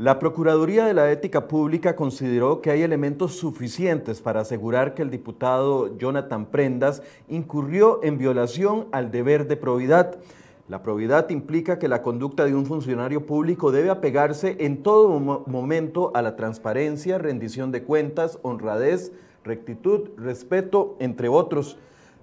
La Procuraduría de la Ética Pública consideró que hay elementos suficientes para asegurar que el diputado Jonathan Prendas incurrió en violación al deber de probidad. La probidad implica que la conducta de un funcionario público debe apegarse en todo momento a la transparencia, rendición de cuentas, honradez, rectitud, respeto, entre otros.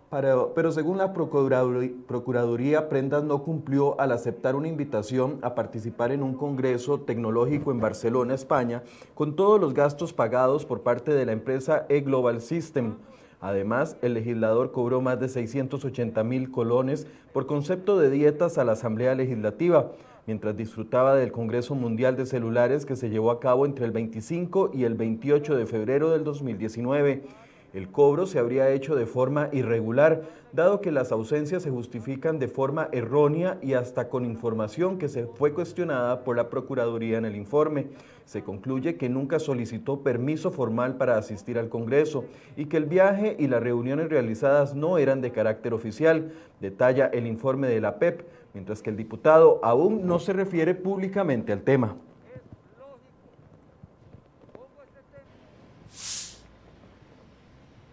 Pero, según la Procuraduría, Prendas no cumplió al aceptar una invitación a participar en un congreso tecnológico en Barcelona, España, con todos los gastos pagados por parte de la empresa E-Global System. Además, el legislador cobró más de 680 mil colones por concepto de dietas a la Asamblea Legislativa, mientras disfrutaba del Congreso Mundial de Celulares que se llevó a cabo entre el 25 y el 28 de febrero del 2019. El cobro se habría hecho de forma irregular, dado que las ausencias se justifican de forma errónea y hasta con información que se fue cuestionada por la Procuraduría en el informe. Se concluye que nunca solicitó permiso formal para asistir al Congreso y que el viaje y las reuniones realizadas no eran de carácter oficial, detalla el informe de la PEP, mientras que el diputado aún no se refiere públicamente al tema.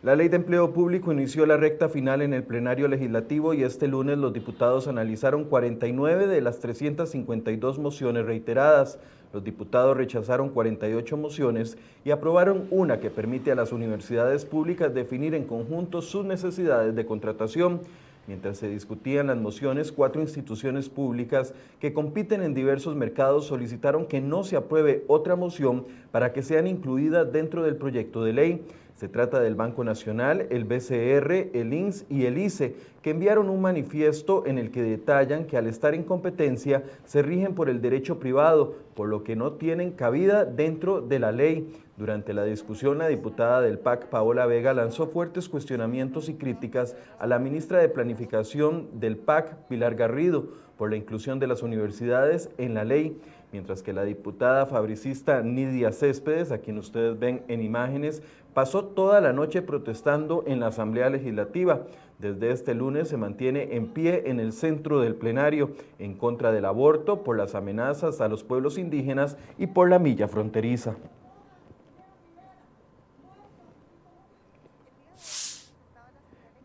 La ley de empleo público inició la recta final en el plenario legislativo y este lunes los diputados analizaron 49 de las 352 mociones reiteradas. Los diputados rechazaron 48 mociones y aprobaron una que permite a las universidades públicas definir en conjunto sus necesidades de contratación. Mientras se discutían las mociones, cuatro instituciones públicas que compiten en diversos mercados solicitaron que no se apruebe otra moción para que sean incluidas dentro del proyecto de ley. Se trata del Banco Nacional, el BCR, el INS y el ICE, que enviaron un manifiesto en el que detallan que al estar en competencia se rigen por el derecho privado, por lo que no tienen cabida dentro de la ley. Durante la discusión, la diputada del PAC, Paola Vega, lanzó fuertes cuestionamientos y críticas a la ministra de Planificación del PAC, Pilar Garrido, por la inclusión de las universidades en la ley mientras que la diputada fabricista Nidia Céspedes, a quien ustedes ven en imágenes, pasó toda la noche protestando en la Asamblea Legislativa. Desde este lunes se mantiene en pie en el centro del plenario en contra del aborto, por las amenazas a los pueblos indígenas y por la milla fronteriza.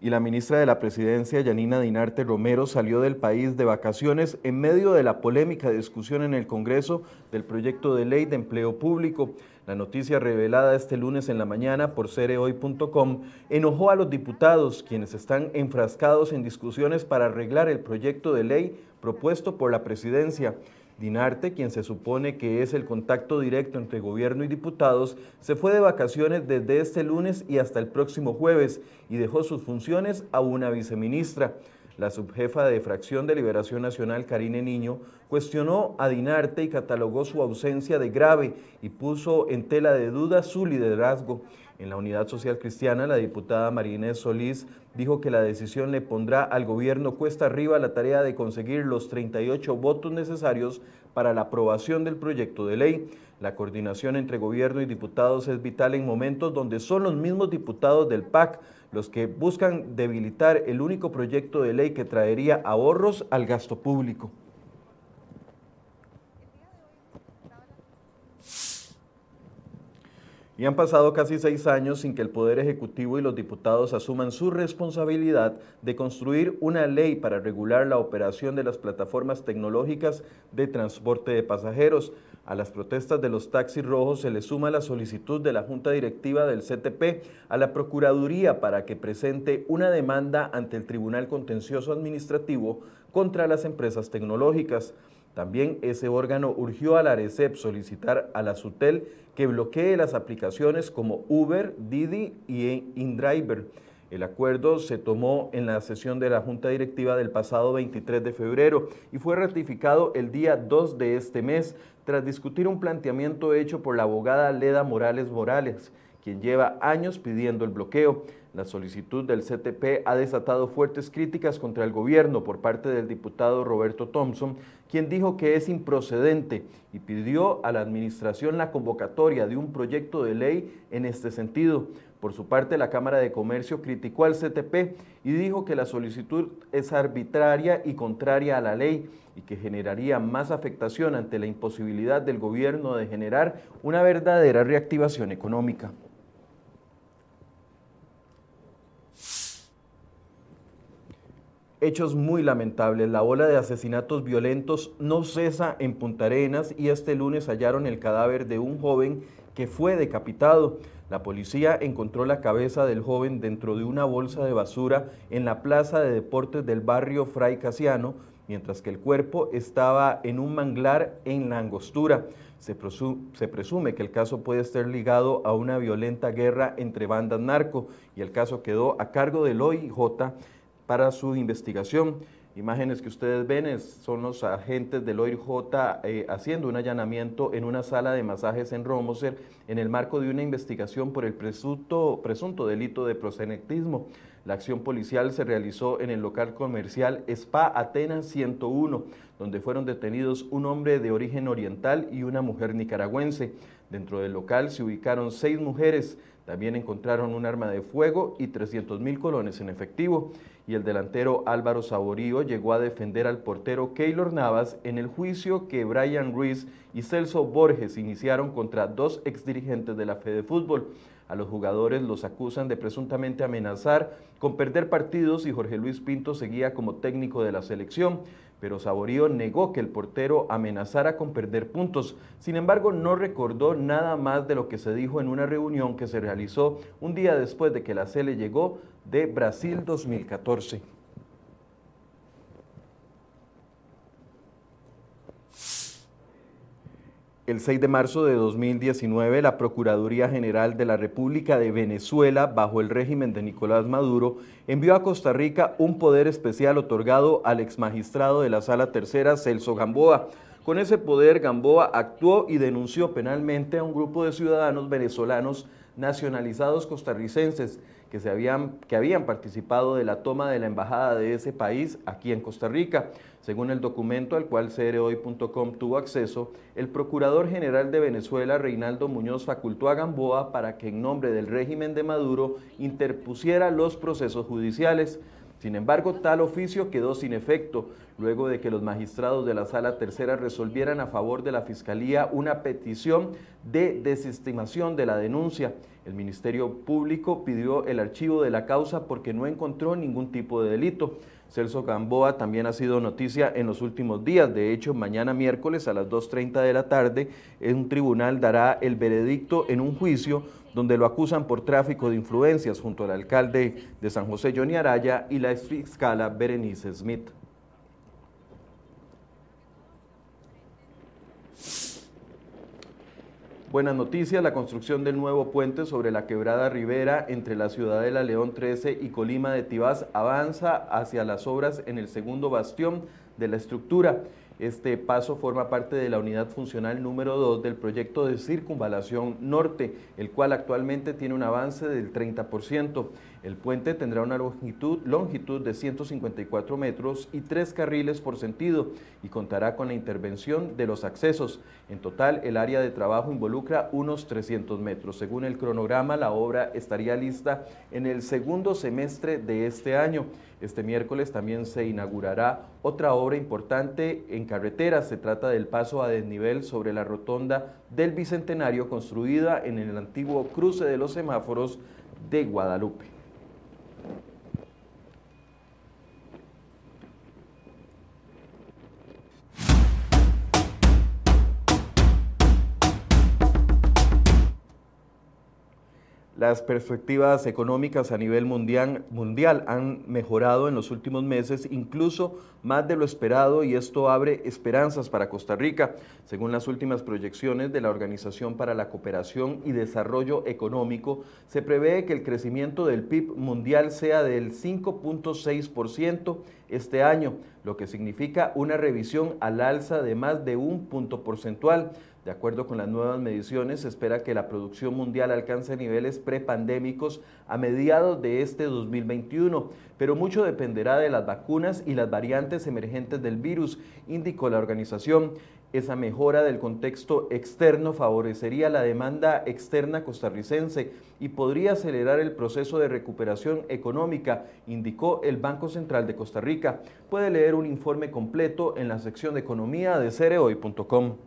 Y la ministra de la Presidencia, Yanina Dinarte Romero, salió del país de vacaciones en medio de la polémica discusión en el Congreso del proyecto de ley de empleo público. La noticia revelada este lunes en la mañana por cerehoy.com enojó a los diputados, quienes están enfrascados en discusiones para arreglar el proyecto de ley propuesto por la presidencia. Dinarte, quien se supone que es el contacto directo entre gobierno y diputados, se fue de vacaciones desde este lunes y hasta el próximo jueves y dejó sus funciones a una viceministra. La subjefa de fracción de Liberación Nacional, Karine Niño, cuestionó a Dinarte y catalogó su ausencia de grave y puso en tela de duda su liderazgo. En la Unidad Social Cristiana, la diputada María Solís dijo que la decisión le pondrá al gobierno cuesta arriba la tarea de conseguir los 38 votos necesarios para la aprobación del proyecto de ley. La coordinación entre gobierno y diputados es vital en momentos donde son los mismos diputados del PAC los que buscan debilitar el único proyecto de ley que traería ahorros al gasto público. Y han pasado casi seis años sin que el Poder Ejecutivo y los diputados asuman su responsabilidad de construir una ley para regular la operación de las plataformas tecnológicas de transporte de pasajeros. A las protestas de los taxis rojos se le suma la solicitud de la Junta Directiva del CTP a la Procuraduría para que presente una demanda ante el Tribunal Contencioso Administrativo contra las empresas tecnológicas. También ese órgano urgió a la ARECEP solicitar a la SUTEL que bloquee las aplicaciones como Uber, Didi y InDriver. El acuerdo se tomó en la sesión de la Junta Directiva del pasado 23 de febrero y fue ratificado el día 2 de este mes tras discutir un planteamiento hecho por la abogada Leda Morales Morales, quien lleva años pidiendo el bloqueo. La solicitud del CTP ha desatado fuertes críticas contra el gobierno por parte del diputado Roberto Thompson, quien dijo que es improcedente y pidió a la administración la convocatoria de un proyecto de ley en este sentido. Por su parte, la Cámara de Comercio criticó al CTP y dijo que la solicitud es arbitraria y contraria a la ley y que generaría más afectación ante la imposibilidad del gobierno de generar una verdadera reactivación económica. Hechos muy lamentables. La ola de asesinatos violentos no cesa en Punta Arenas y este lunes hallaron el cadáver de un joven que fue decapitado. La policía encontró la cabeza del joven dentro de una bolsa de basura en la plaza de deportes del barrio Fray Casiano, mientras que el cuerpo estaba en un manglar en la angostura. Se, presume que el caso puede estar ligado a una violenta guerra entre bandas narco y el caso quedó a cargo del OIJ para su investigación. Imágenes que ustedes ven son los agentes del OIJ eh, haciendo un allanamiento en una sala de masajes en Romoser en el marco de una investigación por el presunto, presunto delito de prosenectismo. La acción policial se realizó en el local comercial Spa Atenas 101, donde fueron detenidos un hombre de origen oriental y una mujer nicaragüense. Dentro del local se ubicaron seis mujeres, también encontraron un arma de fuego y 300 mil colones en efectivo y el delantero Álvaro Saborío llegó a defender al portero Keylor Navas en el juicio que Brian Ruiz y Celso Borges iniciaron contra dos exdirigentes de la Fede Fútbol. A los jugadores los acusan de presuntamente amenazar con perder partidos y Jorge Luis Pinto seguía como técnico de la selección, pero Saborío negó que el portero amenazara con perder puntos. Sin embargo, no recordó nada más de lo que se dijo en una reunión que se realizó un día después de que la Cele llegó de Brasil 2014. El 6 de marzo de 2019, la Procuraduría General de la República de Venezuela, bajo el régimen de Nicolás Maduro, envió a Costa Rica un poder especial otorgado al exmagistrado de la Sala Tercera, Celso Gamboa. Con ese poder, Gamboa actuó y denunció penalmente a un grupo de ciudadanos venezolanos nacionalizados costarricenses que, se habían, que habían participado de la toma de la embajada de ese país aquí en Costa Rica. Según el documento al cual CROI.com tuvo acceso, el Procurador General de Venezuela, Reinaldo Muñoz, facultó a Gamboa para que en nombre del régimen de Maduro interpusiera los procesos judiciales. Sin embargo, tal oficio quedó sin efecto, luego de que los magistrados de la Sala Tercera resolvieran a favor de la Fiscalía una petición de desestimación de la denuncia. El Ministerio Público pidió el archivo de la causa porque no encontró ningún tipo de delito. Celso Gamboa también ha sido noticia en los últimos días. De hecho, mañana miércoles a las 2.30 de la tarde, un tribunal dará el veredicto en un juicio donde lo acusan por tráfico de influencias junto al alcalde de San José, Johnny Araya, y la exfiscala Berenice Smith. Buenas noticias, la construcción del nuevo puente sobre la quebrada Rivera entre la ciudad de La León 13 y Colima de Tibás avanza hacia las obras en el segundo bastión de la estructura. Este paso forma parte de la unidad funcional número 2 del proyecto de circunvalación norte, el cual actualmente tiene un avance del 30%. El puente tendrá una longitud, longitud de 154 metros y tres carriles por sentido y contará con la intervención de los accesos. En total, el área de trabajo involucra unos 300 metros. Según el cronograma, la obra estaría lista en el segundo semestre de este año. Este miércoles también se inaugurará otra obra importante en carretera. Se trata del paso a desnivel sobre la rotonda del Bicentenario construida en el antiguo cruce de los semáforos de Guadalupe. Las perspectivas económicas a nivel mundial, mundial, han mejorado en los últimos meses, incluso más de lo esperado, y esto abre esperanzas para Costa Rica. Según las últimas proyecciones de la Organización para la Cooperación y Desarrollo Económico, se prevé que el crecimiento del PIB mundial sea del 5.6% este año, lo que significa una revisión al alza de más de un punto porcentual. De acuerdo con las nuevas mediciones, se espera que la producción mundial alcance niveles prepandémicos a mediados de este 2021, pero mucho dependerá de las vacunas y las variantes emergentes del virus, indicó la organización. Esa mejora del contexto externo favorecería la demanda externa costarricense y podría acelerar el proceso de recuperación económica, indicó el Banco Central de Costa Rica. Puede leer un informe completo en la sección de economía de cereoy.com.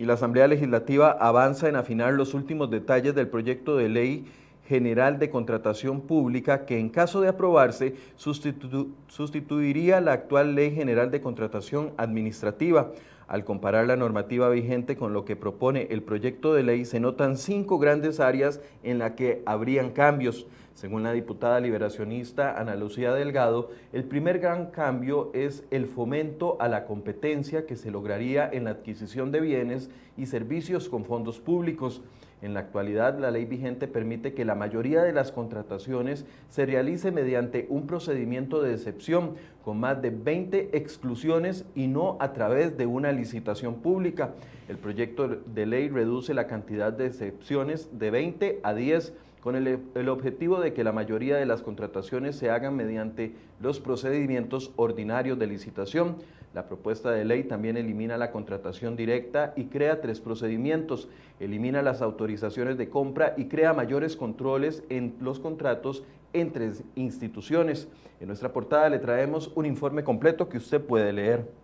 y la Asamblea Legislativa avanza en afinar los últimos detalles del proyecto de ley general de contratación pública que en caso de aprobarse sustituiría la actual ley general de contratación administrativa. Al comparar la normativa vigente con lo que propone el proyecto de ley, se notan cinco grandes áreas en las que habrían cambios. Según la diputada liberacionista Ana Lucía Delgado, el primer gran cambio es el fomento a la competencia que se lograría en la adquisición de bienes y servicios con fondos públicos. En la actualidad, la ley vigente permite que la mayoría de las contrataciones se realice mediante un procedimiento de excepción con más de 20 exclusiones y no a través de una licitación pública. El proyecto de ley reduce la cantidad de excepciones de 20 a 10 con el, objetivo de que la mayoría de las contrataciones se hagan mediante los procedimientos ordinarios de licitación. La propuesta de ley también elimina la contratación directa y crea tres procedimientos. Elimina las autorizaciones de compra y crea mayores controles en los contratos entre instituciones. En nuestra portada le traemos un informe completo que usted puede leer.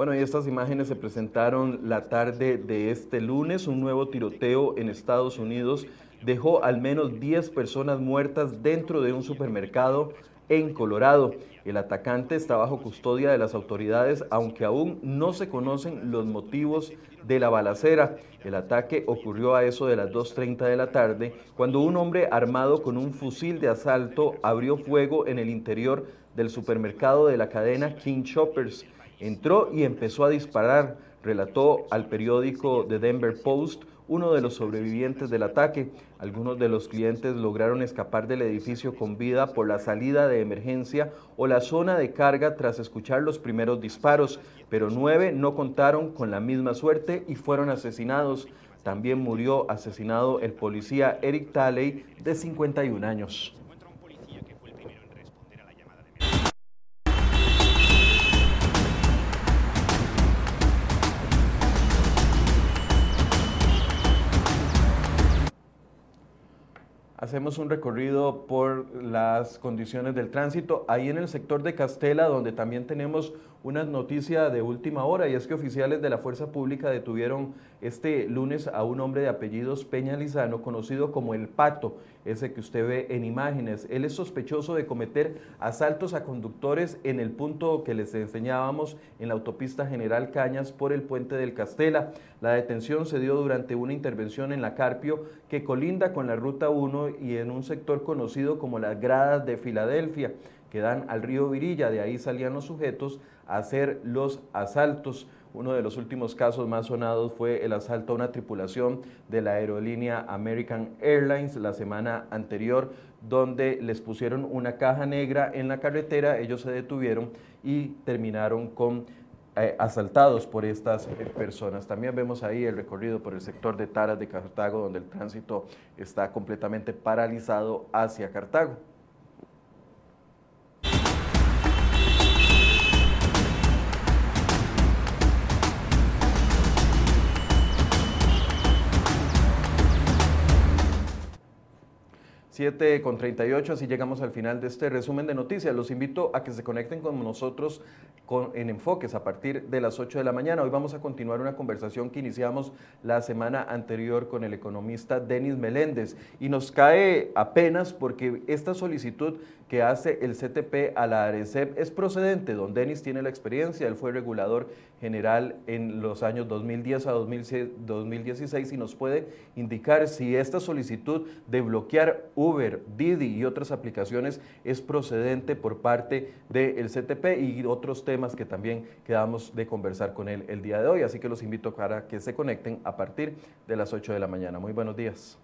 Bueno, y estas imágenes se presentaron la tarde de este lunes. Un nuevo tiroteo en Estados Unidos dejó al menos 10 personas muertas dentro de un supermercado en Colorado. El atacante está bajo custodia de las autoridades, aunque aún no se conocen los motivos de la balacera. El ataque ocurrió a eso de las 2.30 de la tarde, cuando un hombre armado con un fusil de asalto abrió fuego en el interior del supermercado de la cadena King Shoppers. Entró y empezó a disparar, relató al periódico The Denver Post uno de los sobrevivientes del ataque. Algunos de los clientes lograron escapar del edificio con vida por la salida de emergencia o la zona de carga tras escuchar los primeros disparos, pero nueve no contaron con la misma suerte y fueron asesinados. También murió asesinado el policía Eric Talley de 51 años. Hacemos un recorrido por las condiciones del tránsito. Ahí en el sector de Castela, donde también tenemos una noticia de última hora, y es que oficiales de la Fuerza Pública detuvieron este lunes a un hombre de apellidos Peña Lizano, conocido como El Pato, ese que usted ve en imágenes. Él es sospechoso de cometer asaltos a conductores en el punto que les enseñábamos en la autopista General Cañas por el puente del Castela. La detención se dio durante una intervención en la Carpio que colinda con la Ruta 1 y en un sector conocido como las Gradas de Filadelfia que dan al río Virilla. De ahí salían los sujetos hacer los asaltos. Uno de los últimos casos más sonados fue el asalto a una tripulación de la aerolínea American Airlines la semana anterior, donde les pusieron una caja negra en la carretera, ellos se detuvieron y terminaron con eh, asaltados por estas eh, personas. También vemos ahí el recorrido por el sector de Taras de Cartago, donde el tránsito está completamente paralizado hacia Cartago. 7 con 38, así llegamos al final de este resumen de noticias. Los invito a que se conecten con nosotros con, en Enfoques a partir de las 8 de la mañana. Hoy vamos a continuar una conversación que iniciamos la semana anterior con el economista Denis Meléndez y nos cae apenas porque esta solicitud que hace el CTP a la ARECEP es procedente. Don Denis tiene la experiencia, él fue regulador general en los años 2010 a 2016 y nos puede indicar si esta solicitud de bloquear Uber, Didi y otras aplicaciones es procedente por parte del CTP y otros temas que también quedamos de conversar con él el día de hoy. Así que los invito para que se conecten a partir de las 8 de la mañana. Muy buenos días.